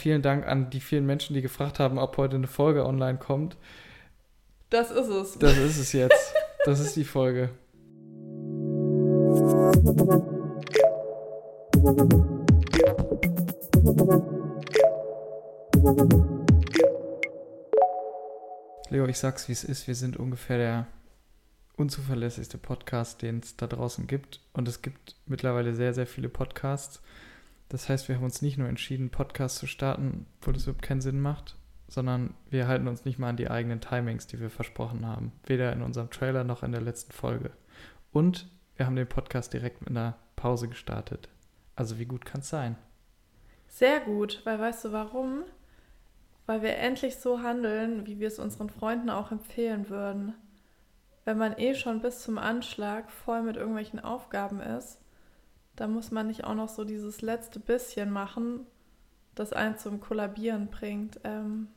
vielen Dank an die vielen Menschen, die gefragt haben, ob heute eine Folge online kommt. Das ist es. Das ist es jetzt. Das ist die Folge. Leo, ich sag's wie es ist. Wir sind ungefähr der unzuverlässigste Podcast, den es da draußen gibt. Und es gibt mittlerweile sehr, sehr viele Podcasts. Das heißt, wir haben uns nicht nur entschieden, Podcasts zu starten, wo das überhaupt keinen Sinn macht, sondern wir halten uns nicht mal an die eigenen Timings, die wir versprochen haben. Weder in unserem Trailer noch in der letzten Folge. Und wir haben den Podcast direkt mit einer Pause gestartet. Also wie gut kann es sein? Sehr gut, weil weißt du warum? Weil wir endlich so handeln, wie wir es unseren Freunden auch empfehlen würden. Wenn man eh schon bis zum Anschlag voll mit irgendwelchen Aufgaben ist, da muss man nicht auch noch so dieses letzte bisschen machen, das einen zum Kollabieren bringt. Ähm,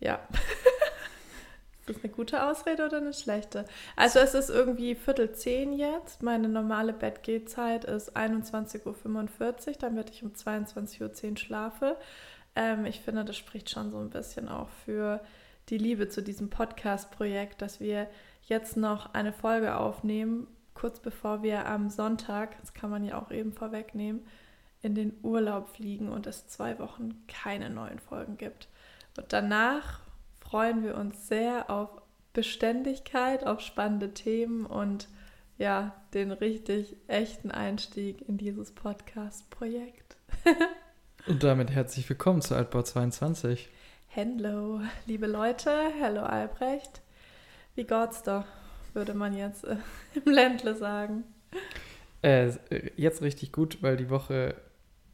ja. ist das eine gute Ausrede oder eine schlechte? Also es ist irgendwie Viertel zehn jetzt. Meine normale Bettgehzeit ist 21.45 Uhr, damit ich um 22.10 Uhr schlafe. Ähm, ich finde, das spricht schon so ein bisschen auch für die Liebe zu diesem Podcast-Projekt, dass wir jetzt noch eine Folge aufnehmen, kurz bevor wir am Sonntag, das kann man ja auch eben vorwegnehmen, in den Urlaub fliegen und es zwei Wochen keine neuen Folgen gibt. Und danach freuen wir uns sehr auf Beständigkeit, auf spannende Themen und ja, den richtig echten Einstieg in dieses Podcast-Projekt. und damit herzlich willkommen zu Altbau 22. Hello, liebe Leute, hallo Albrecht. Wie geht's doch? Würde man jetzt äh, im Ländle sagen. Äh, jetzt richtig gut, weil die Woche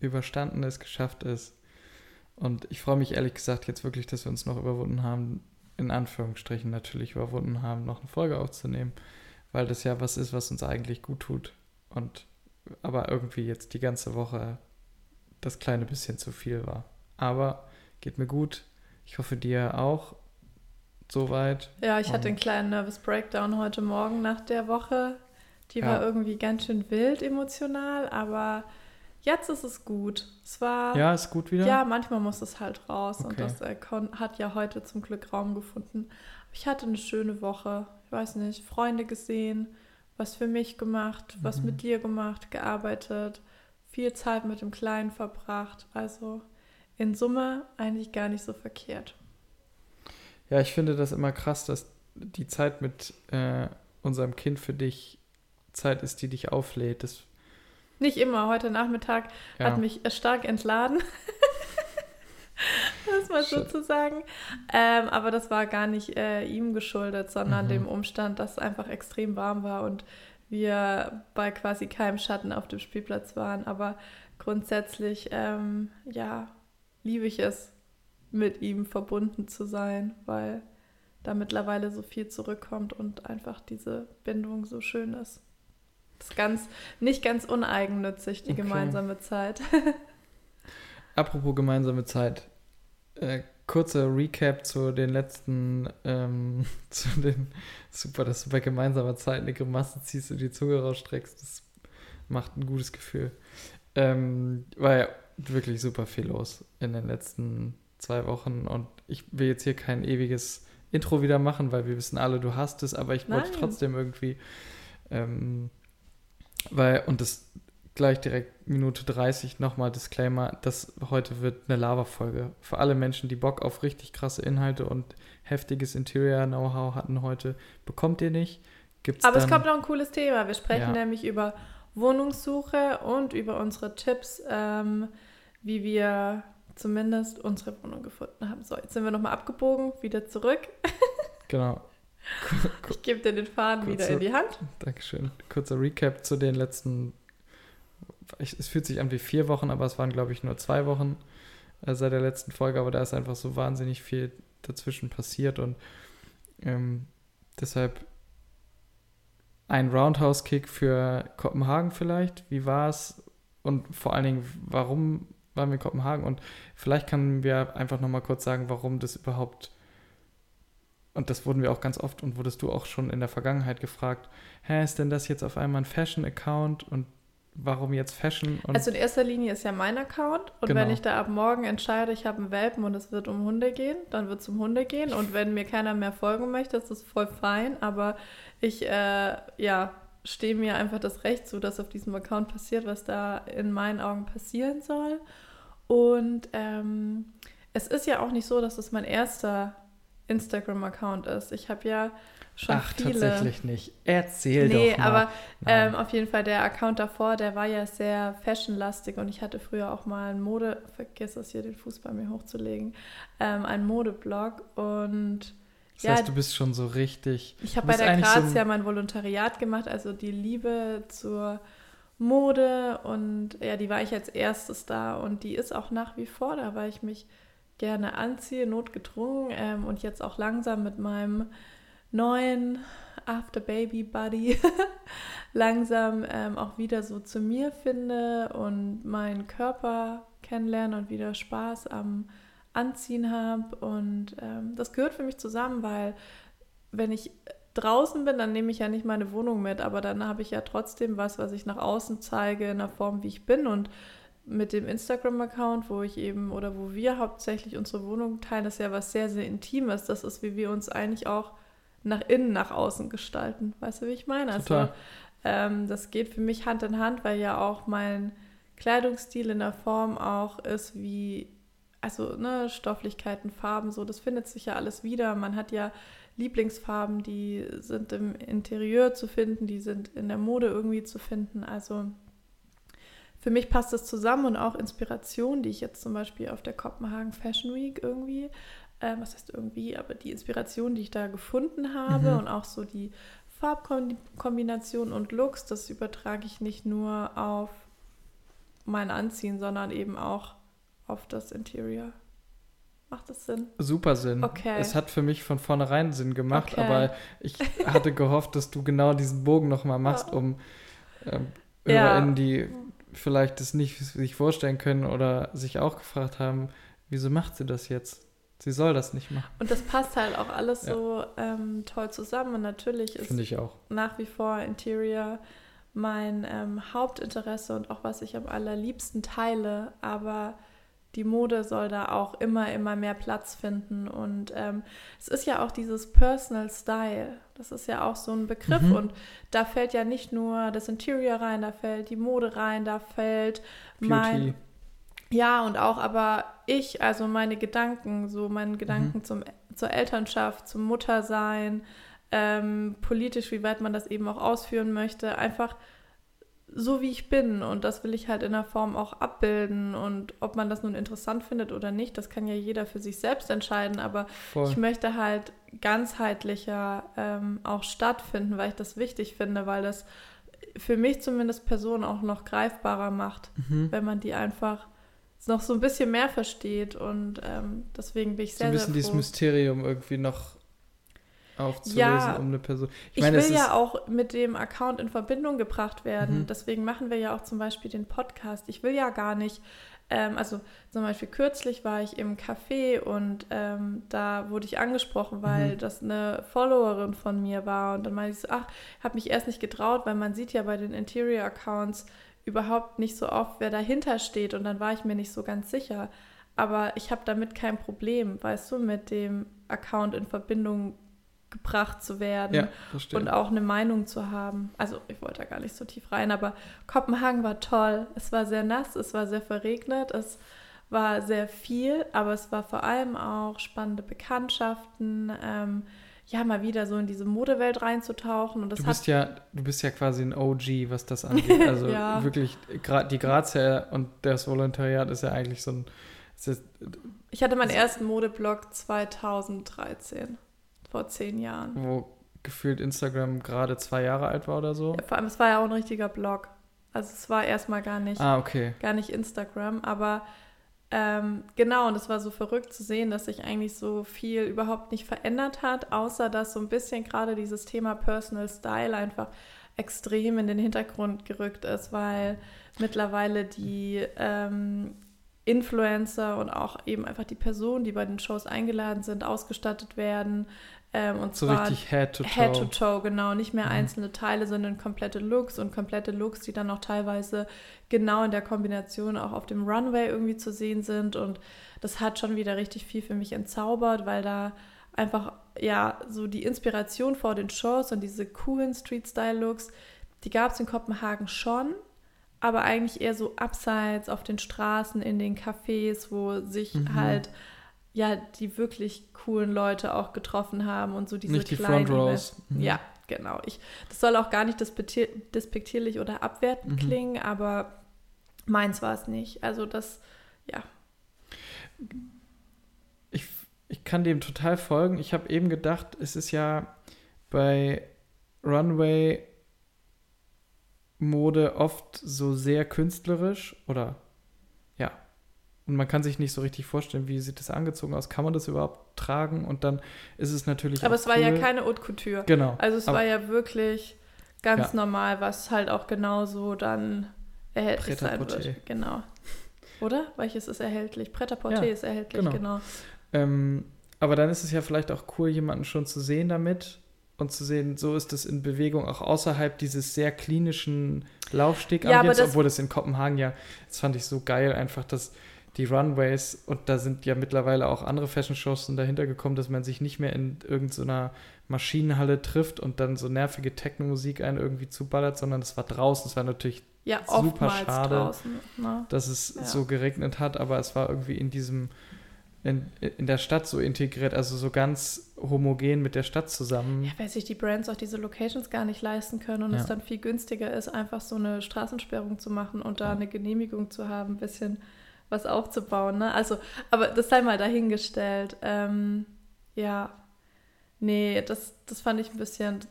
überstanden ist, geschafft ist. Und ich freue mich ehrlich gesagt jetzt wirklich, dass wir uns noch überwunden haben, in Anführungsstrichen natürlich überwunden haben, noch eine Folge aufzunehmen, weil das ja was ist, was uns eigentlich gut tut. Und aber irgendwie jetzt die ganze Woche das kleine bisschen zu viel war. Aber geht mir gut. Ich hoffe dir auch soweit. Ja, ich hatte einen kleinen Nervous Breakdown heute Morgen nach der Woche. Die ja. war irgendwie ganz schön wild emotional, aber jetzt ist es gut. Es war. Ja, ist gut wieder? Ja, manchmal muss es halt raus okay. und das äh, hat ja heute zum Glück Raum gefunden. Ich hatte eine schöne Woche. Ich weiß nicht, Freunde gesehen, was für mich gemacht, was mhm. mit dir gemacht, gearbeitet, viel Zeit mit dem Kleinen verbracht. Also in Summe eigentlich gar nicht so verkehrt. Ja, ich finde das immer krass, dass die Zeit mit äh, unserem Kind für dich Zeit ist, die dich auflädt. Das Nicht immer. Heute Nachmittag ja. hat mich stark entladen. das mal sozusagen. Ähm, aber das war gar nicht äh, ihm geschuldet, sondern mhm. dem Umstand, dass es einfach extrem warm war und wir bei quasi keinem Schatten auf dem Spielplatz waren. Aber grundsätzlich, ähm, ja, liebe ich es, mit ihm verbunden zu sein, weil da mittlerweile so viel zurückkommt und einfach diese Bindung so schön ist. Das ist ganz, nicht ganz uneigennützig, die okay. gemeinsame Zeit. Apropos gemeinsame Zeit. Äh, kurzer Recap zu den letzten, ähm, zu den, super, dass du bei gemeinsamer Zeit eine Grimasse ziehst und die Zunge rausstreckst. Das macht ein gutes Gefühl. Ähm, war ja wirklich super viel los in den letzten zwei Wochen und ich will jetzt hier kein ewiges Intro wieder machen, weil wir wissen alle, du hast es, aber ich Nein. wollte trotzdem irgendwie, ähm, weil, und das gleich direkt Minute 30 nochmal Disclaimer, das heute wird eine Lava-Folge. Für alle Menschen, die Bock auf richtig krasse Inhalte und heftiges Interior-Know-how hatten heute, bekommt ihr nicht. Gibt's Aber dann, es kommt noch ein cooles Thema. Wir sprechen ja. nämlich über Wohnungssuche und über unsere Tipps, ähm, wie wir zumindest unsere Wohnung gefunden haben. So, jetzt sind wir nochmal abgebogen, wieder zurück. Genau. ich gebe dir den Faden wieder in die Hand. Dankeschön. Kurzer Recap zu den letzten, es fühlt sich an wie vier Wochen, aber es waren, glaube ich, nur zwei Wochen äh, seit der letzten Folge, aber da ist einfach so wahnsinnig viel dazwischen passiert und ähm, deshalb ein Roundhouse-Kick für Kopenhagen vielleicht. Wie war es? Und vor allen Dingen, warum waren wir in Kopenhagen und vielleicht können wir einfach nochmal kurz sagen, warum das überhaupt, und das wurden wir auch ganz oft und wurdest du auch schon in der Vergangenheit gefragt, hä, ist denn das jetzt auf einmal ein Fashion-Account und warum jetzt Fashion? also in erster Linie ist ja mein Account und Genau. wenn ich da ab morgen entscheide, ich habe einen Welpen und es wird um Hunde gehen, dann wird es um Hunde gehen und wenn mir keiner mehr folgen möchte, ist das voll fein, aber ich, äh, ja, stehe mir einfach das Recht zu, dass auf diesem Account passiert, was da in meinen Augen passieren soll und ähm, es ist ja auch nicht so, dass es mein erster Instagram-Account ist. Ich habe ja schon Ach, viele. tatsächlich nicht. Erzähl Nee, doch mal. aber Nein. ähm, auf jeden Fall der Account davor, der war ja sehr fashionlastig und ich hatte früher auch mal einen Mode, vergiss es hier den Fuß bei mir hochzulegen, ähm, einen Modeblog und das ja, heißt, du bist schon so richtig. ich habe bei der eigentlich so Grazia mein Volontariat gemacht, also die Liebe zur Mode und ja, die war ich als erstes da und die ist auch nach wie vor da, weil ich mich gerne anziehe, notgedrungen ähm, und jetzt auch langsam mit meinem neuen After Baby Buddy langsam ähm, auch wieder so zu mir finde und meinen Körper kennenlerne und wieder Spaß am Anziehen habe und ähm, das gehört für mich zusammen, weil wenn ich draußen bin, dann nehme ich ja nicht meine Wohnung mit, aber dann habe ich ja trotzdem was, was ich nach außen zeige in der Form, wie ich bin und mit dem Instagram-Account, wo ich eben oder wo wir hauptsächlich unsere Wohnung teilen, das ist ja was sehr, sehr Intimes. Das ist, wie wir uns eigentlich auch nach innen, nach außen gestalten. Weißt du, wie ich meine? Also, Total. ähm, das geht für mich Hand in Hand, weil ja auch mein Kleidungsstil in der Form auch ist wie, also ne, Stofflichkeiten, Farben, so, das findet sich ja alles wieder. Man hat ja Lieblingsfarben, die sind im Interieur zu finden, die sind in der Mode irgendwie zu finden. Also für mich passt das zusammen und auch Inspiration, die ich jetzt zum Beispiel auf der Kopenhagen Fashion Week irgendwie, äh, was heißt irgendwie, aber die Inspiration, die ich da gefunden habe Mhm. und auch so die Farbkombination und Looks, das übertrage ich nicht nur auf mein Anziehen, sondern eben auch auf das Interior. Macht das Sinn? Super Sinn. Okay. Es hat für mich von vornherein Sinn gemacht, Okay. aber ich hatte gehofft, dass du genau diesen Bogen nochmal machst, Ja. um ähm, Ja. HörerInnen, die vielleicht das nicht sich vorstellen können oder sich auch gefragt haben, wieso macht sie das jetzt? Sie soll das nicht machen. Und das passt halt auch alles Ja. so ähm, toll zusammen. Und natürlich ist Finde ich auch. nach wie vor Interior mein ähm, Hauptinteresse und auch was ich am allerliebsten teile. Aber die Mode soll da auch immer, immer mehr Platz finden. Und ähm, es ist ja auch dieses Personal Style. Das ist ja auch so ein Begriff. Mhm. Und da fällt ja nicht nur das Interior rein, da fällt die Mode rein, da fällt mein, Beauty. ja, und auch aber ich, also meine Gedanken, so meine Gedanken zum, zur Elternschaft, zum Muttersein, ähm, politisch, wie weit man das eben auch ausführen möchte, einfach so wie ich bin. Und das will ich halt in der Form auch abbilden. Und ob man das nun interessant findet oder nicht, das kann ja jeder für sich selbst entscheiden. Aber Voll. ich möchte halt ganzheitlicher ähm, auch stattfinden, weil ich das wichtig finde, weil das für mich zumindest Personen auch noch greifbarer macht Mhm. wenn man die einfach noch so ein bisschen mehr versteht. Und ähm, deswegen bin ich So sehr, ein bisschen sehr dieses froh. Mysterium irgendwie noch aufzulösen Ja. um eine Person. Ich, meine, es will ja auch mit dem Account in Verbindung gebracht werden. Mhm. Deswegen machen wir ja auch zum Beispiel den Podcast. Ich will ja gar nicht, ähm, also zum Beispiel kürzlich war ich im Café und ähm, da wurde ich angesprochen, weil Mhm. das eine Followerin von mir war. Und dann meinte ich so, ach, habe mich erst nicht getraut, weil man sieht ja bei den Interior-Accounts überhaupt nicht so oft, wer dahinter steht. Und dann war ich mir nicht so ganz sicher. Aber ich habe damit kein Problem, weißt du, mit dem Account in Verbindung gebracht zu werden Ja, und auch eine Meinung zu haben. Also ich wollte da gar nicht so tief rein, aber Kopenhagen war toll. Es war sehr nass, es war sehr verregnet, es war sehr viel, aber es war vor allem auch spannende Bekanntschaften, ähm, ja, mal wieder so in diese Modewelt reinzutauchen. Und das Du bist ja, du bist ja quasi ein OG, was das angeht. Also Ja. wirklich, die Grazia und das Volontariat ist ja eigentlich so ein. Ist, ich hatte meinen ersten Modeblog 2013, vor zehn Jahren. wo gefühlt Instagram gerade zwei Jahre alt war oder so. Ja, vor allem, es war ja auch ein richtiger Blog. Also es war erstmal gar nicht. Ah, okay. gar nicht Instagram, aber ähm, genau, und es war so verrückt zu sehen, dass sich eigentlich so viel überhaupt nicht verändert hat, außer dass so ein bisschen gerade dieses Thema Personal Style einfach extrem in den Hintergrund gerückt ist, weil mittlerweile die ähm, Influencer und auch eben einfach die Personen, die bei den Shows eingeladen sind, ausgestattet werden, Ähm, und so zwar richtig Head to Toe. Head to Toe, genau. Nicht mehr Mhm. einzelne Teile, sondern komplette Looks und komplette Looks, die dann auch teilweise genau in der Kombination auch auf dem Runway irgendwie zu sehen sind. Und das hat schon wieder richtig viel für mich entzaubert, weil da einfach, ja, so die Inspiration vor den Shows und diese coolen Street-Style-Looks, die gab es in Kopenhagen schon, aber eigentlich eher so abseits auf den Straßen, in den Cafés, wo sich Mhm. halt ja die wirklich coolen Leute auch getroffen haben und so diese Nicht die kleinen Front. Rows. Mhm. Ja, genau. Ich, das soll auch gar nicht despektier despektierlich oder abwertend Mhm. klingen, aber meins war es nicht. Also das, ja. Ich, ich kann dem total folgen. Ich habe eben gedacht, es ist ja bei Runway Mode oft so sehr künstlerisch oder. Und man kann sich nicht so richtig vorstellen, wie sieht das angezogen aus? Kann man das überhaupt tragen? Und dann ist es natürlich. Aber es war ja cool. keine Haute Couture. Genau. Also es Aber war ja wirklich ganz Ja. normal, was halt auch genauso dann erhältlich sein wird. Genau. Oder? Welches ist erhältlich? Pret-à-porter Ja, ist erhältlich, genau. genau. Ähm, aber dann ist es ja vielleicht auch cool, jemanden schon zu sehen damit und zu sehen, so ist es in Bewegung, auch außerhalb dieses sehr klinischen Laufsteg, Ja, obwohl das in Kopenhagen ja, das fand ich so geil, einfach, dass die Runways, und da sind ja mittlerweile auch andere Fashion-Shows dahinter gekommen, dass man sich nicht mehr in irgendeiner Maschinenhalle trifft und dann so nervige Techno-Musik einen irgendwie zuballert, sondern es war draußen, es war natürlich Ja, Super schade. draußen. Ne? dass es Ja. so geregnet hat, aber es war irgendwie in diesem, in, in der Stadt so integriert, also so ganz homogen mit der Stadt zusammen. Ja, weil sich die Brands auch diese Locations gar nicht leisten können und Ja. es dann viel günstiger ist, einfach so eine Straßensperrung zu machen und da eine Genehmigung zu haben, ein bisschen was aufzubauen. Ne? Also, aber das sei mal dahingestellt. Ähm, ja, nee, das, das fand ich ein bisschen, ist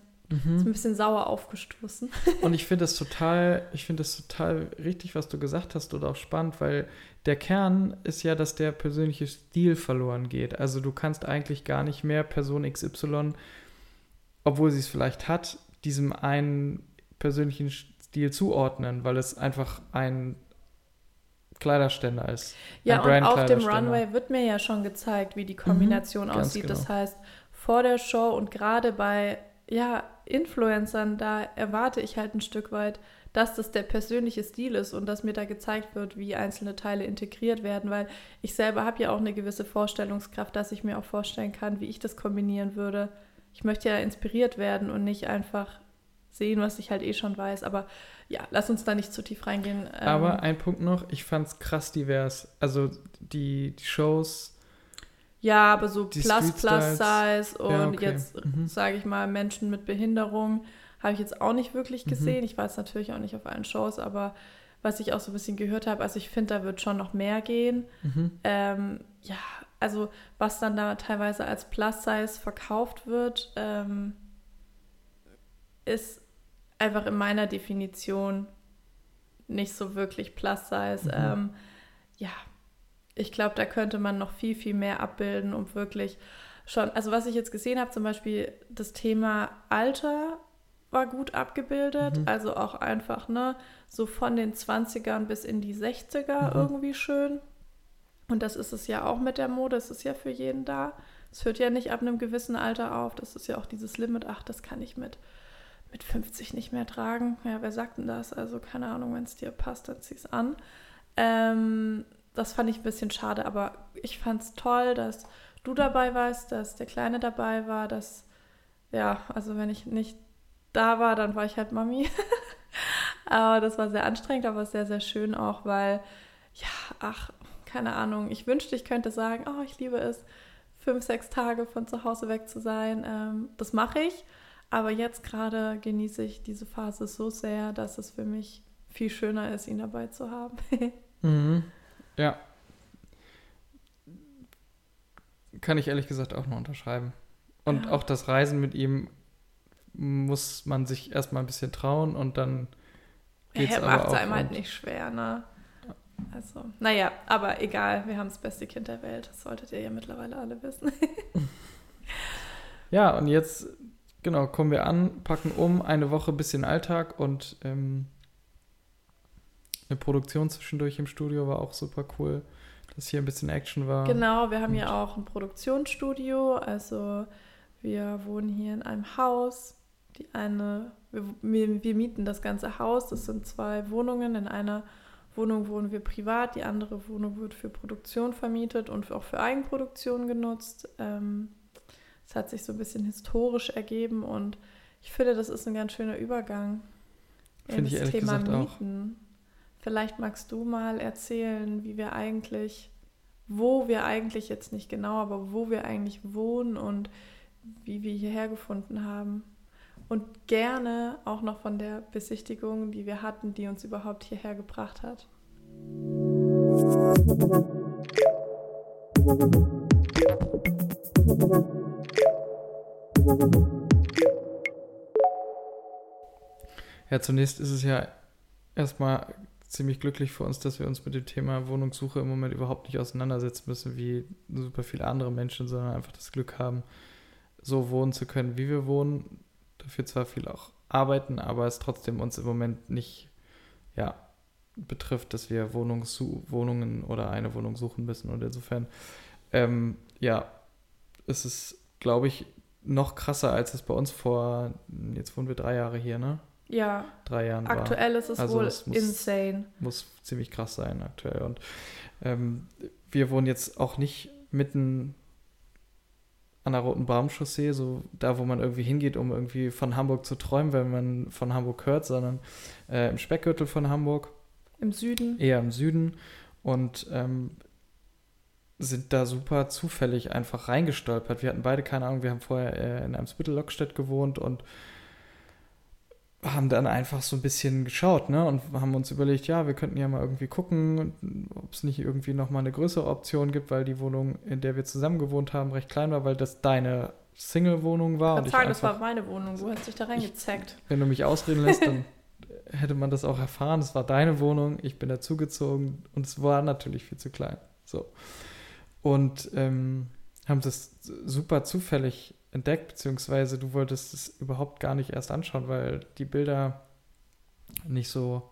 ein Mhm. bisschen sauer aufgestoßen. Und ich finde das total, ich finde das total richtig, was du gesagt hast oder auch spannend, weil der Kern ist ja, dass der persönliche Stil verloren geht. Also du kannst eigentlich gar nicht mehr Person XY, obwohl sie es vielleicht hat, diesem einen persönlichen Stil zuordnen, weil es einfach ein Kleiderständer ist. Ja, und auf dem. Runway wird mir ja schon gezeigt, wie die Kombination ganz aussieht. Das genau. heißt, vor der Show und gerade bei ja, Influencern, da erwarte ich halt ein Stück weit, dass das der persönliche Stil ist und dass mir da gezeigt wird, wie einzelne Teile integriert werden, weil ich selber habe ja auch eine gewisse Vorstellungskraft, dass ich mir auch vorstellen kann, wie ich das kombinieren würde. Ich möchte ja inspiriert werden und nicht einfach sehen, was ich halt eh schon weiß. Aber ja, lass uns da nicht zu tief reingehen. Ähm, Aber ein Punkt noch, ich fand es krass divers. Also die, die Shows, Ja, aber so Plus Plus. Size und Ja, okay. jetzt Mhm. sage ich mal Menschen mit Behinderung habe ich jetzt auch nicht wirklich Mhm. gesehen. Ich war jetzt natürlich auch nicht auf allen Shows, aber was ich auch so ein bisschen gehört habe, also ich finde, da wird schon noch mehr gehen. mhm. Ähm, ja, also was dann da teilweise als Plus Size verkauft wird, ähm, ist einfach in meiner Definition nicht so wirklich Plus Size. Mhm. Ähm, ja, ich glaube, da könnte man noch viel, viel mehr abbilden, um wirklich schon, also was ich jetzt gesehen habe, zum Beispiel das Thema Alter war gut abgebildet, Mhm. also auch einfach, ne, so von den 20ern bis in die 60er Mhm. irgendwie schön. Und das ist es ja auch mit der Mode, es ist ja für jeden da. Es hört ja nicht ab einem gewissen Alter auf, das ist ja auch dieses Limit, ach, das kann ich mit, mit 50 nicht mehr tragen. Ja, wer sagt denn das? Also keine Ahnung, wenn es dir passt, dann zieh es an. Ähm, das fand ich ein bisschen schade, aber ich fand es toll, dass du dabei warst, dass der Kleine dabei war, dass, ja, also wenn ich nicht da war, dann war ich halt Mami. aber das war sehr anstrengend, aber sehr, sehr schön auch, weil, ja, ach, keine Ahnung, ich wünschte, ich könnte sagen, oh, ich liebe es, fünf, sechs Tage von zu Hause weg zu sein. Ähm, das mache ich, aber jetzt gerade genieße ich diese Phase so sehr, dass es für mich viel schöner ist, ihn dabei zu haben. Mhm. Ja. Kann ich ehrlich gesagt auch nur unterschreiben. Und Ja. auch das Reisen mit ihm muss man sich erstmal ein bisschen trauen und dann geht's er aber macht es auch. einem halt nicht schwer, ne? Also, naja, aber egal, wir haben das beste Kind der Welt. Das solltet ihr ja mittlerweile alle wissen. Ja, und jetzt, genau, kommen wir an, packen um, eine Woche bisschen Alltag und ähm, eine Produktion zwischendurch im Studio war auch super cool, dass hier ein bisschen Action war. Genau, wir haben ja auch ein Produktionsstudio. Also Wir wohnen hier in einem Haus. Die eine, wir, wir mieten das ganze Haus. Das sind zwei Wohnungen. In einer Wohnung wohnen wir privat, die andere Wohnung wird für Produktion vermietet und auch für Eigenproduktion genutzt. Ähm, es hat sich so ein bisschen historisch ergeben und ich finde, das ist ein ganz schöner Übergang. Finde ich ehrlich Thema gesagt Mieten. auch. Vielleicht magst du mal erzählen, wie wir eigentlich, wo wir eigentlich jetzt nicht genau, aber wo wir eigentlich wohnen und wie wir hierher gefunden haben. Und gerne auch noch von der Besichtigung, die wir hatten, die uns überhaupt hierher gebracht hat. Ja, zunächst ist es ja erstmal ziemlich glücklich für uns, dass wir uns mit dem Thema Wohnungssuche im Moment überhaupt nicht auseinandersetzen müssen wie super viele andere Menschen, sondern einfach das Glück haben, so wohnen zu können, wie wir wohnen. Dafür zwar viel auch arbeiten, aber es trotzdem uns im Moment nicht ja, betrifft, dass wir Wohnungen oder eine Wohnung suchen müssen. Und insofern, ähm, ja, ist es, glaube ich, noch krasser, als es bei uns vor, jetzt wohnen wir drei Jahre hier, ne? ja, drei Jahren aktuell war. ist es also wohl muss, insane. Muss ziemlich krass sein aktuell. Und ähm, wir wohnen jetzt auch nicht mitten an der Roten Baumchaussee, so da, wo man irgendwie hingeht, um irgendwie von Hamburg zu träumen, wenn man von Hamburg hört, sondern äh, im Speckgürtel von Hamburg. Im Süden? Eher im Süden. Und ähm, sind da super zufällig einfach reingestolpert. Wir hatten beide keine Ahnung, wir haben vorher äh, in Eimsbüttel-Lockstedt gewohnt und haben dann einfach so ein bisschen geschaut, ne? Und haben uns überlegt, ja, wir könnten ja mal irgendwie gucken, ob es nicht irgendwie nochmal eine größere Option gibt, weil die Wohnung, in der wir zusammen gewohnt haben, recht klein war, weil das deine Single-Wohnung war. Ich und sagen, das war meine Wohnung, du hast dich da reingezeckt. wenn du mich ausreden lässt, dann hätte man das auch erfahren. Es war deine Wohnung, ich bin dazugezogen und es war natürlich viel zu klein. So. Und ähm, haben das super zufällig entdeckt, beziehungsweise du wolltest es überhaupt gar nicht erst anschauen, weil die Bilder nicht so.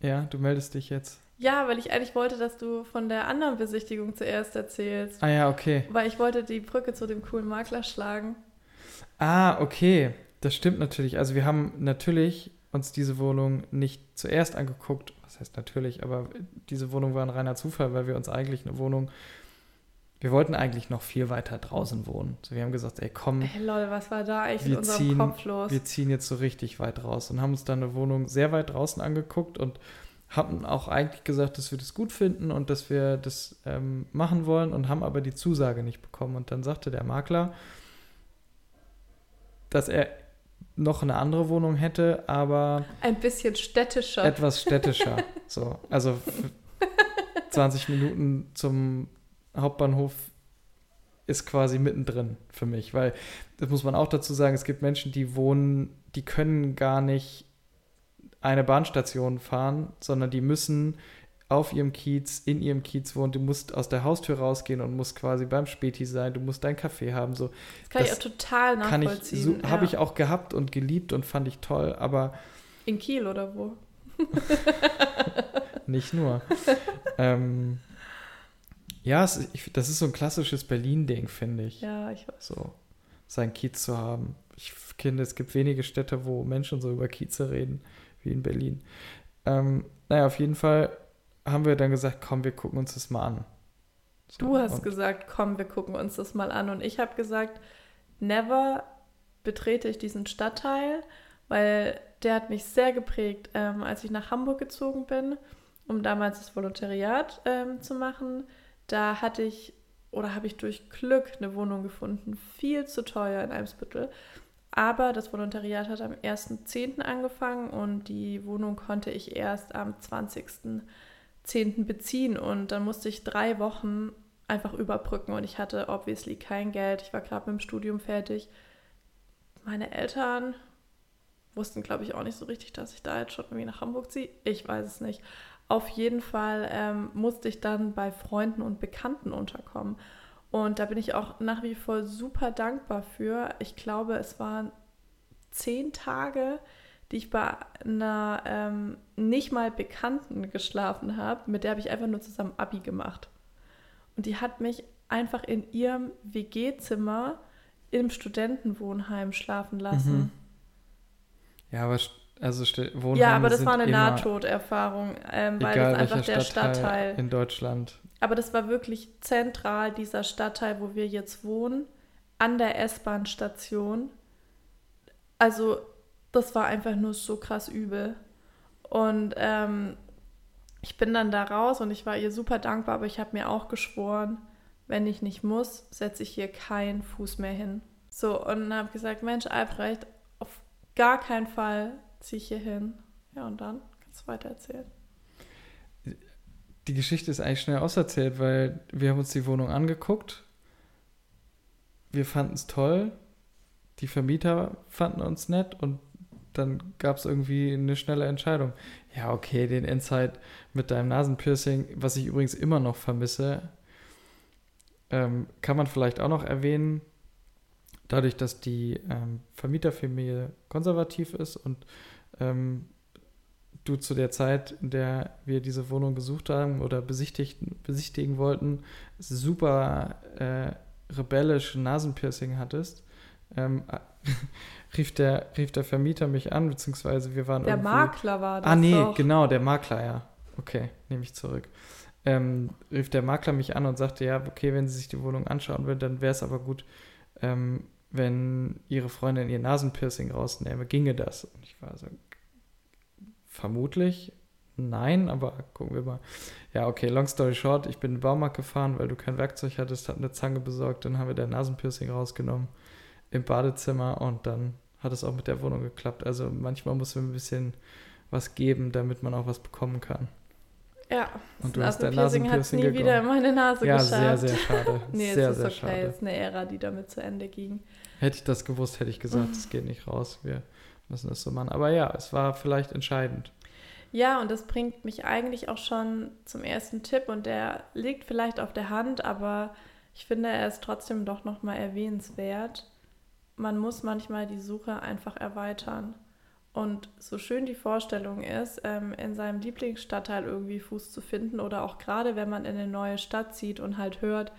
Ja, du meldest dich jetzt. Ja, weil ich eigentlich wollte, dass du von der anderen Besichtigung zuerst erzählst. Ah ja, okay. Weil ich wollte die Brücke zu dem coolen Makler schlagen. Ah, okay. Das stimmt natürlich. Also wir haben natürlich uns diese Wohnung nicht zuerst angeguckt. Was heißt natürlich, aber diese Wohnung war ein reiner Zufall, weil wir uns eigentlich eine Wohnung wir wollten eigentlich noch viel weiter draußen wohnen. So, wir haben gesagt, ey, komm. Hey, lol, was war da eigentlich in unserem ziehen, Kopf los? Wir ziehen jetzt so richtig weit raus und haben uns dann eine Wohnung sehr weit draußen angeguckt und haben auch eigentlich gesagt, dass wir das gut finden und dass wir das ähm, machen wollen und haben aber die Zusage nicht bekommen. Und dann sagte der Makler, dass er noch eine andere Wohnung hätte, aber ein bisschen städtischer. Etwas städtischer. so, also 20 Minuten zum Hauptbahnhof ist quasi mittendrin für mich, weil das muss man auch dazu sagen, es gibt Menschen, die wohnen, die können gar nicht eine Bahnstation fahren, sondern die müssen auf ihrem Kiez, in ihrem Kiez wohnen. Du musst aus der Haustür rausgehen und musst quasi beim Späti sein. Du musst deinen Kaffee haben. So. Das kann das ich auch total nachvollziehen. So, ja. Habe ich auch gehabt und geliebt und fand ich toll, aber. In Kiel oder wo? nicht nur. ähm, ja, es, ich, das ist so ein klassisches Berlin-Ding, finde ich. Ja, ich weiß. So, sein Kiez zu haben. Ich finde, es gibt wenige Städte, wo Menschen so über Kieze reden, wie in Berlin. Ähm, naja, auf jeden Fall haben wir dann gesagt, komm, wir gucken uns das mal an. So, du hast gesagt, komm, wir gucken uns das mal an. Und ich habe gesagt, never betrete ich diesen Stadtteil, weil der hat mich sehr geprägt, ähm, als ich nach Hamburg gezogen bin, um damals das Volontariat ähm, zu machen da hatte ich oder habe ich durch Glück eine Wohnung gefunden, viel zu teuer in Eimsbüttel. Aber das Volontariat hat am 1.10. angefangen und die Wohnung konnte ich erst am 20.10. beziehen. Und dann musste ich drei Wochen einfach überbrücken und ich hatte obviously kein Geld. Ich war gerade mit dem Studium fertig. Meine Eltern wussten, glaube ich, auch nicht so richtig, dass ich da jetzt schon irgendwie nach Hamburg ziehe. Ich weiß es nicht. Auf jeden Fall ähm, musste ich dann bei Freunden und Bekannten unterkommen. Und da bin ich auch nach wie vor super dankbar für. Ich glaube, es waren zehn Tage, die ich bei einer ähm, nicht mal Bekannten geschlafen habe. Mit der habe ich einfach nur zusammen Abi gemacht. Und die hat mich einfach in ihrem WG-Zimmer im Studentenwohnheim schlafen lassen. Mhm. Ja, aber also Wohnheime Ja, aber das war eine Nahtoderfahrung, ähm, weil das einfach der Stadtteil, Stadtteil in Deutschland. Aber das war wirklich zentral, dieser Stadtteil, wo wir jetzt wohnen, an der S-Bahn-Station. Also, das war einfach nur so krass übel. Und ähm, ich bin dann da raus und ich war ihr super dankbar, aber ich habe mir auch geschworen, wenn ich nicht muss, setze ich hier keinen Fuß mehr hin. So, und habe gesagt, Mensch, Albrecht, auf gar keinen Fall ziehe ich hier hin. Ja, und dann kannst du weiter erzählen. Die Geschichte ist eigentlich schnell auserzählt, weil wir haben uns die Wohnung angeguckt. Wir fanden es toll. Die Vermieter fanden uns nett und dann gab es irgendwie eine schnelle Entscheidung. Ja, okay, den Insight mit deinem Nasenpiercing, was ich übrigens immer noch vermisse, ähm, kann man vielleicht auch noch erwähnen. Dadurch, dass die ähm, Vermieterfamilie konservativ ist und ähm, du zu der Zeit, in der wir diese Wohnung gesucht haben oder besichtigen wollten, super äh, rebellisch Nasenpiercing hattest, ähm, rief, der, rief der Vermieter mich an, beziehungsweise wir waren Der irgendwie... Makler war das Ah, nee, doch. genau, der Makler, ja. Okay, nehme ich zurück. Ähm, rief der Makler mich an und sagte, ja, okay, wenn Sie sich die Wohnung anschauen würden, dann wäre es aber gut, ähm, wenn Ihre Freundin ihr Nasenpiercing rausnehme. Ginge das? Und ich war so, vermutlich nein, aber gucken wir mal. Ja, okay, long story short, ich bin in den Baumarkt gefahren, weil du kein Werkzeug hattest, hab eine Zange besorgt, dann haben wir der Nasenpiercing rausgenommen im Badezimmer und dann hat es auch mit der Wohnung geklappt. Also manchmal muss man ein bisschen was geben, damit man auch was bekommen kann. Ja, und du hast dein Nasenpiercing nie wieder in meine Nase ja, geschafft. Ja, sehr, sehr schade. nee, sehr, es ist sehr okay. Es ist eine Ära, die damit zu Ende ging. Hätte ich das gewusst, hätte ich gesagt, es geht nicht raus. Wir müssen das so machen. Aber ja, es war vielleicht entscheidend. Ja, und das bringt mich eigentlich auch schon zum ersten Tipp und der liegt vielleicht auf der Hand, aber ich finde, er ist trotzdem doch nochmal erwähnenswert man muss manchmal die Suche einfach erweitern. Und so schön die Vorstellung ist, ähm, in seinem Lieblingsstadtteil irgendwie Fuß zu finden oder auch gerade wenn man in eine neue Stadt zieht und halt hört,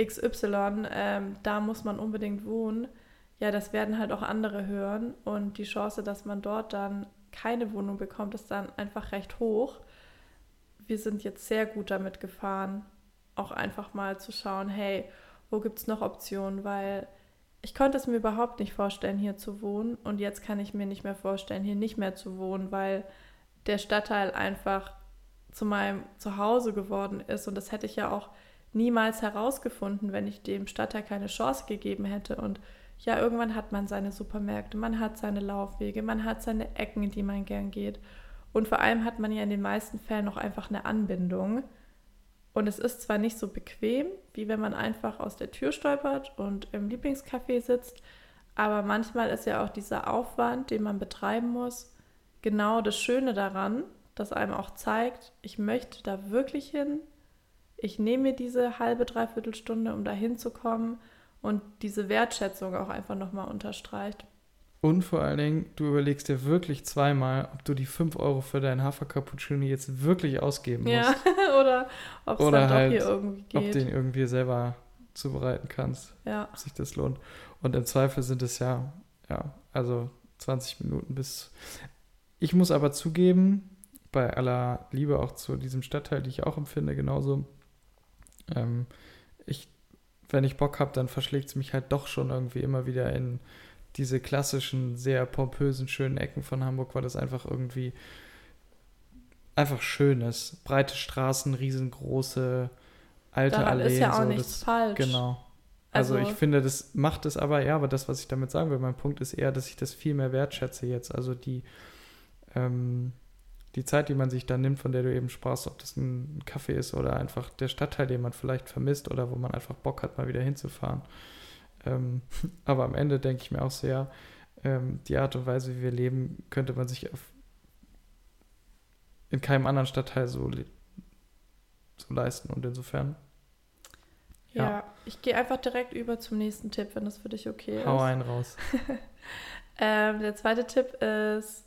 XY, ähm, da muss man unbedingt wohnen, ja, das werden halt auch andere hören und die Chance, dass man dort dann keine Wohnung bekommt, ist dann einfach recht hoch. Wir sind jetzt sehr gut damit gefahren, auch einfach mal zu schauen, hey, wo gibt es noch Optionen, weil ich konnte es mir überhaupt nicht vorstellen, hier zu wohnen. Und jetzt kann ich mir nicht mehr vorstellen, hier nicht mehr zu wohnen, weil der Stadtteil einfach zu meinem Zuhause geworden ist. Und das hätte ich ja auch niemals herausgefunden, wenn ich dem Stadtteil keine Chance gegeben hätte. Und ja, irgendwann hat man seine Supermärkte, man hat seine Laufwege, man hat seine Ecken, in die man gern geht. Und vor allem hat man ja in den meisten Fällen noch einfach eine Anbindung. Und es ist zwar nicht so bequem, wie wenn man einfach aus der Tür stolpert und im Lieblingscafé sitzt, aber manchmal ist ja auch dieser Aufwand, den man betreiben muss, genau das Schöne daran, dass einem auch zeigt, ich möchte da wirklich hin. Ich nehme mir diese halbe, dreiviertel Stunde, um da hinzukommen und diese Wertschätzung auch einfach nochmal unterstreicht. Und vor allen Dingen, du überlegst dir wirklich zweimal, ob du die 5 Euro für deinen Hafer-Cappuccino jetzt wirklich ausgeben musst. Ja, oder ob es dann halt, doch hier irgendwie geht. Ob du den irgendwie selber zubereiten kannst. Ja. Ob sich das lohnt. Und im Zweifel sind es ja, ja, also 20 Minuten bis. Ich muss aber zugeben, bei aller Liebe auch zu diesem Stadtteil, die ich auch empfinde, genauso. Ähm, ich, wenn ich Bock habe, dann verschlägt es mich halt doch schon irgendwie immer wieder in diese klassischen, sehr pompösen, schönen Ecken von Hamburg, weil das einfach irgendwie einfach schön ist. Breite Straßen, riesengroße alte Daran Alleen. ist ja auch so, nichts das, falsch. Genau. Also, also, ich finde, das macht es aber, ja, aber das, was ich damit sagen will, mein Punkt ist eher, dass ich das viel mehr wertschätze jetzt. Also die, ähm, die Zeit, die man sich da nimmt, von der du eben sprachst, ob das ein Kaffee ist oder einfach der Stadtteil, den man vielleicht vermisst oder wo man einfach Bock hat, mal wieder hinzufahren. Ähm, aber am Ende denke ich mir auch sehr, ähm, die Art und Weise, wie wir leben, könnte man sich auf, in keinem anderen Stadtteil so, so leisten. Und insofern. Ja, ja ich gehe einfach direkt über zum nächsten Tipp, wenn das für dich okay ist. Hau einen raus. ähm, der zweite Tipp ist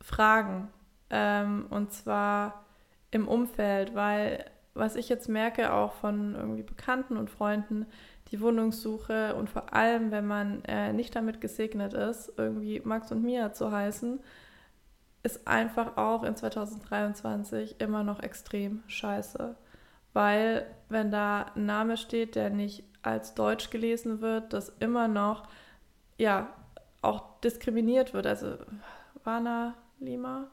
Fragen. Ähm, und zwar im Umfeld, weil was ich jetzt merke, auch von irgendwie Bekannten und Freunden, die Wohnungssuche und vor allem, wenn man äh, nicht damit gesegnet ist, irgendwie Max und Mia zu heißen, ist einfach auch in 2023 immer noch extrem scheiße. Weil wenn da ein Name steht, der nicht als Deutsch gelesen wird, das immer noch, ja, auch diskriminiert wird. Also Wana Lima,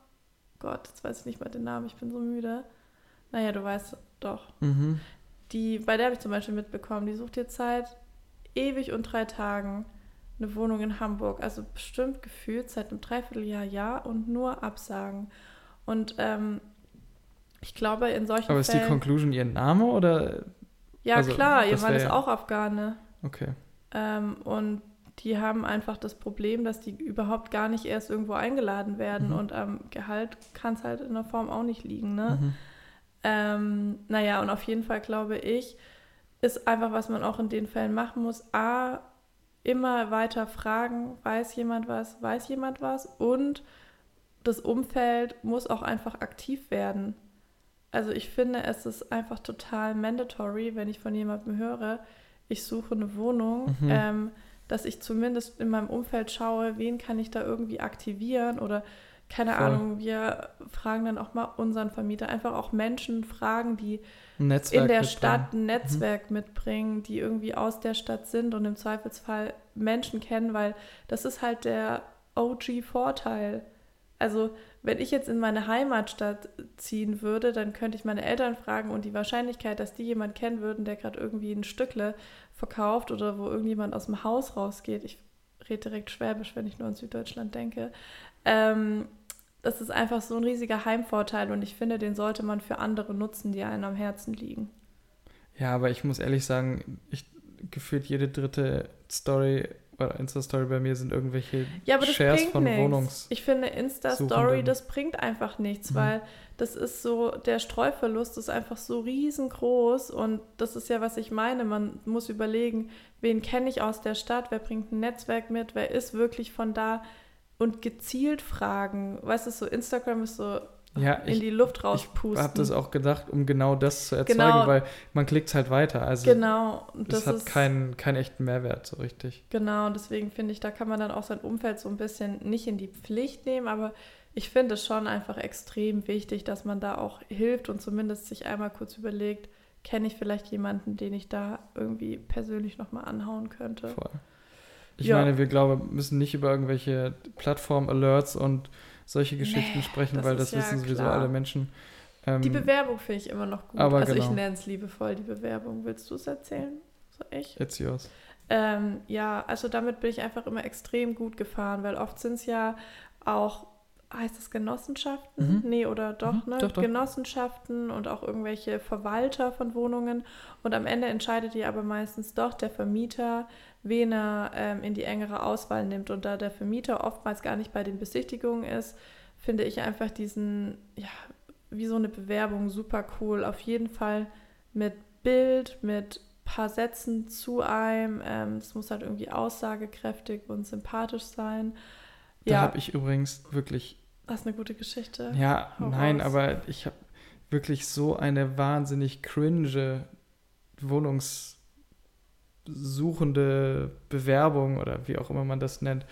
Gott, jetzt weiß ich nicht mal den Namen, ich bin so müde. Naja, du weißt doch. Mhm. Die, bei der habe ich zum Beispiel mitbekommen, die sucht jetzt seit ewig und drei Tagen eine Wohnung in Hamburg. Also bestimmt gefühlt seit einem Dreivierteljahr, ja, und nur Absagen. Und ähm, ich glaube, in solchen Aber ist Fällen, die Conclusion ihr Name oder? Ja, also, klar, ihr Mann ist auch Afghane. Okay. Ähm, und die haben einfach das Problem, dass die überhaupt gar nicht erst irgendwo eingeladen werden Mhm. und am Gehalt kann es halt in der Form auch nicht liegen. Ne? Mhm. Ähm, naja, und auf jeden Fall glaube ich, ist einfach, was man auch in den Fällen machen muss, A, immer weiter fragen, weiß jemand was, weiß jemand was und das Umfeld muss auch einfach aktiv werden. Also ich finde, es ist einfach total mandatory, wenn ich von jemandem höre, ich suche eine Wohnung, Mhm. ähm, dass ich zumindest in meinem Umfeld schaue, wen kann ich da irgendwie aktivieren oder keine Voll. Ahnung, wir fragen dann auch mal unseren Vermieter, einfach auch Menschen fragen, die Netzwerk in der mitbringen. Stadt ein Netzwerk mitbringen, die irgendwie aus der Stadt sind und im Zweifelsfall Menschen kennen, weil das ist halt der OG-Vorteil. Also wenn ich jetzt in meine Heimatstadt ziehen würde, dann könnte ich meine Eltern fragen und die Wahrscheinlichkeit, dass die jemand kennen würden, der gerade irgendwie ein Stückle verkauft oder wo irgendjemand aus dem Haus rausgeht, ich rede direkt Schwäbisch, wenn ich nur an Süddeutschland denke, ähm, das ist einfach so ein riesiger Heimvorteil und ich finde, den sollte man für andere nutzen, die einem am Herzen liegen. Ja, aber ich muss ehrlich sagen, ich gefühlt jede dritte Story oder Insta-Story bei mir sind irgendwelche Ja, Shares von nichts. Wohnungs. Ich finde Insta-Story, das bringt einfach nichts, Mhm. weil das ist so, der Streuverlust ist einfach so riesengroß und das ist ja, was ich meine. Man muss überlegen, wen kenne ich aus der Stadt, wer bringt ein Netzwerk mit, wer ist wirklich von da und gezielt fragen. Weißt du, so Instagram ist so Ja, in ich, die Luft ich rauspusten. habe das auch gedacht, um genau das zu erzeugen, Genau. weil man klickt halt weiter. Also Genau, das, das, hat keinen, keinen echten Mehrwert so richtig. Genau, und deswegen finde ich, da kann man dann auch sein Umfeld so ein bisschen nicht in die Pflicht nehmen, aber ich finde es schon einfach extrem wichtig, dass man da auch hilft und zumindest sich einmal kurz überlegt, kenne ich vielleicht jemanden, den ich da irgendwie persönlich nochmal anhauen könnte. Voll. Ich Ja. meine, wir glaube, müssen nicht über irgendwelche Plattform-Alerts und solche Geschichten Nee, sprechen, das weil das ja wissen sowieso klar. alle Menschen. Ähm, Die Bewerbung finde ich immer noch gut. also ich genau. nenne es liebevoll die Bewerbung. Willst du es erzählen? So ich? It's yours. Ähm, ja, also damit bin ich einfach immer extrem gut gefahren, weil oft sind es ja auch, heißt das Genossenschaften? Mhm. Nee, oder doch, Mhm, ne? doch, doch. Genossenschaften und auch irgendwelche Verwalter von Wohnungen. Und am Ende entscheidet ja aber meistens doch der Vermieter, wen er ähm, in die engere Auswahl nimmt. Und da der Vermieter oftmals gar nicht bei den Besichtigungen ist, finde ich einfach diesen, ja, wie so eine Bewerbung super cool. Auf jeden Fall mit Bild, mit paar Sätzen zu einem. Ähm, Es muss halt irgendwie aussagekräftig und sympathisch sein. Da Ja, habe ich übrigens wirklich, das ist eine gute Geschichte. ja, Hau nein, raus. aber ich habe wirklich so eine wahnsinnig cringe wohnungssuchende Bewerbung oder wie auch immer man das nennt,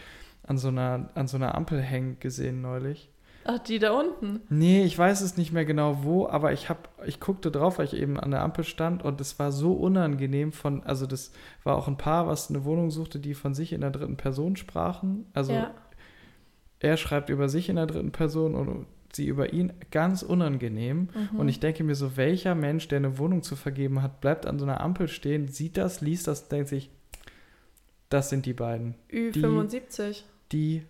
an so einer, an so einer Ampel hängen gesehen neulich. Ach, die da unten. Nee, ich weiß es nicht mehr genau wo, aber ich hab, ich guckte drauf, weil ich eben an der Ampel stand und es war so unangenehm von, also das war auch ein Paar, was eine Wohnung suchte, die von sich in der dritten Person sprachen. Also ja. er schreibt über sich in der dritten Person und sie über ihn, ganz unangenehm. Mhm. Und ich denke mir so, welcher Mensch, der eine Wohnung zu vergeben hat, bleibt an so einer Ampel stehen, sieht das, liest das, denkt sich, das sind die beiden. Ü75. Die,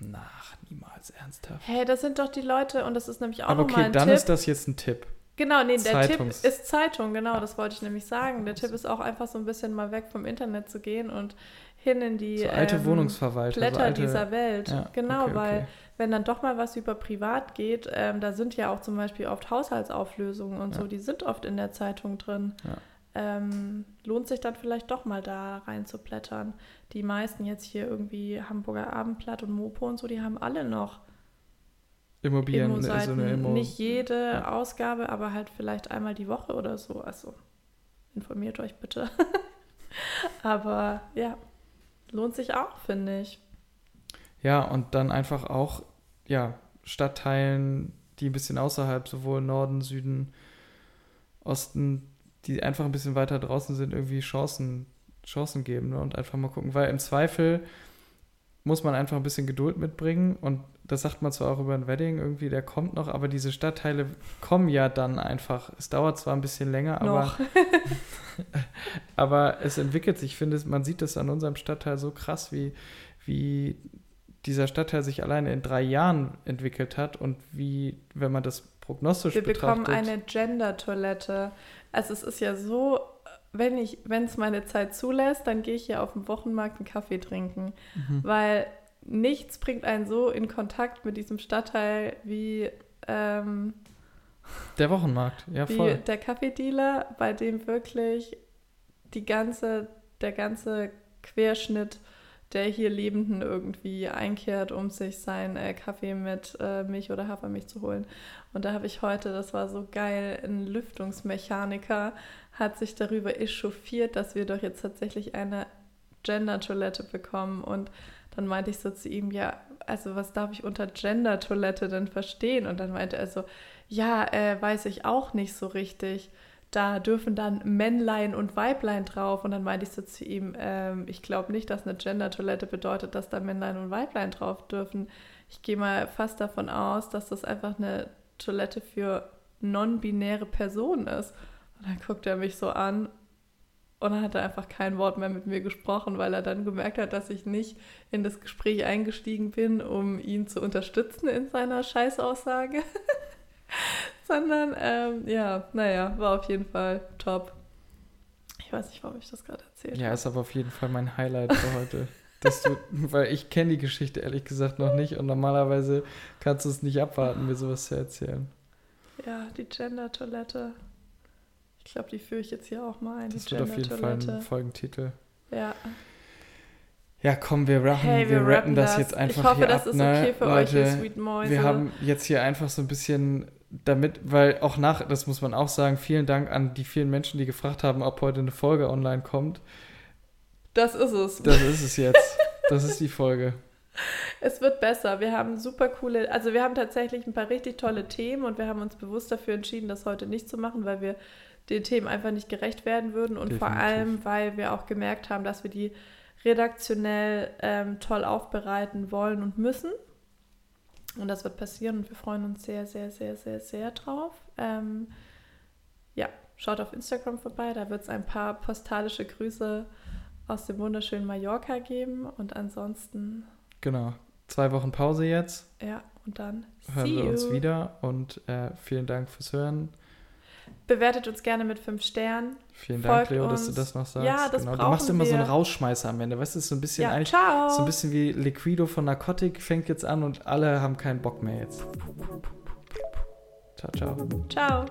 nach, niemals ernsthaft. Hey, das sind doch die Leute und das ist nämlich auch Aber okay, ein dann Tipp. ist das jetzt ein Tipp. Genau, nee, der Zeitungs- Tipp ist Zeitung, genau, das wollte ich nämlich sagen. Der Tipp ist auch einfach so ein bisschen mal weg vom Internet zu gehen und hin in die So alte ähm, Wohnungsverwalter. Blätter so alte, dieser Welt. Ja, genau, okay, weil okay. wenn dann doch mal was über privat geht, ähm, da sind ja auch zum Beispiel oft Haushaltsauflösungen und so, Ja. die sind oft in der Zeitung drin. Ja. Ähm, lohnt sich dann vielleicht doch mal da reinzublättern. Die meisten jetzt hier irgendwie Hamburger Abendblatt und Mopo und so, die haben alle noch Immobilien, so Immo-Seiten. eine Immo. Nicht jede Ausgabe, aber halt vielleicht einmal die Woche oder so. Also informiert euch bitte. aber ja, lohnt sich auch, finde ich. Ja, und dann einfach auch, ja, Stadtteilen, die ein bisschen außerhalb, sowohl Norden, Süden, Osten, die einfach ein bisschen weiter draußen sind, irgendwie Chancen, Chancen geben ne? und einfach mal gucken. Weil im Zweifel muss man einfach ein bisschen Geduld mitbringen und das sagt man zwar auch über ein Wedding irgendwie, der kommt noch, aber diese Stadtteile kommen ja dann einfach. Es dauert zwar ein bisschen länger, aber, aber es entwickelt sich. Ich finde, man sieht das an unserem Stadtteil so krass, wie, wie dieser Stadtteil sich alleine in drei Jahren entwickelt hat und wie, wenn man das prognostisch Wir betrachtet. bekommen eine Gender-Toilette. Also es ist ja so, wenn ich, wenn es meine Zeit zulässt, dann gehe ich hier auf dem Wochenmarkt einen Kaffee trinken. Mhm. Weil nichts bringt einen so in Kontakt mit diesem Stadtteil wie, ähm, Der Wochenmarkt, ja voll. der Kaffeedealer, bei dem wirklich die ganze, der ganze Querschnitt der hier Lebenden irgendwie einkehrt, um sich seinen äh, Kaffee mit äh, Milch oder Hafermilch zu holen. Und da habe ich heute, das war so geil, ein Lüftungsmechaniker hat sich darüber echauffiert, dass wir doch jetzt tatsächlich eine Gender-Toilette bekommen. Und dann meinte ich so zu ihm, ja, also was darf ich unter Gender-Toilette denn verstehen? Und dann meinte er so, ja, äh, weiß ich auch nicht so richtig da dürfen dann Männlein und Weiblein drauf. Und dann meinte ich so zu ihm, ähm, ich glaube nicht, dass eine Gender-Toilette bedeutet, dass da Männlein und Weiblein drauf dürfen. Ich gehe mal fast davon aus, dass das einfach eine Toilette für non-binäre Personen ist. Und dann guckt er mich so an und dann hat er einfach kein Wort mehr mit mir gesprochen, weil er dann gemerkt hat, dass ich nicht in das Gespräch eingestiegen bin, um ihn zu unterstützen in seiner Scheißaussage. Sondern, ähm, ja, naja, war auf jeden Fall top. Ich weiß nicht, warum ich das gerade erzählt Ja, ist aber auf jeden Fall mein Highlight für heute. Du, weil ich kenne die Geschichte ehrlich gesagt noch nicht und normalerweise kannst du es nicht abwarten, mir sowas zu erzählen. Ja, die Gender-Toilette. Ich glaube, die führe ich jetzt hier auch mal ein. Das wird auf jeden Fall ein. Folgentitel. Ja. Ja, komm, wir rappen, Hey, wir, wir rappen rappen das, das. jetzt einfach Ich hoffe, hier das ab, ist ne? okay für Leute, euch, ihr Sweet Mäuse. Wir haben jetzt hier einfach so ein bisschen damit, weil auch nach, das muss man auch sagen, vielen Dank an die vielen Menschen, die gefragt haben, ob heute eine Folge online kommt. Das ist es. Das ist es jetzt. Das ist die Folge. Es wird besser. Wir haben super coole, also wir haben tatsächlich ein paar richtig tolle Themen und wir haben uns bewusst dafür entschieden, das heute nicht zu machen, weil wir den Themen einfach nicht gerecht werden würden und vor Definitiv. allem, weil wir auch gemerkt haben, dass wir die redaktionell ähm, toll aufbereiten wollen und müssen. Und das wird passieren und wir freuen uns sehr, sehr, sehr, sehr, sehr drauf. Ähm, ja, schaut auf Instagram vorbei, da wird es ein paar postalische Grüße aus dem wunderschönen Mallorca geben und ansonsten, Genau. Zwei Wochen Pause jetzt. ja, und dann Hören wir uns you. wieder und äh, vielen Dank fürs Hören. Bewertet uns gerne mit fünf Sternen. Vielen Dank, Leo, dass du uns. das noch sagst. Ja, das genau. Du machst immer so einen. Rausschmeißer am Ende. Weißt du, es ist so ein bisschen Ja, eigentlich ciao. so ein bisschen wie Liquido von Narcotic fängt jetzt an und alle haben keinen Bock mehr jetzt. Ciao, ciao. Ciao.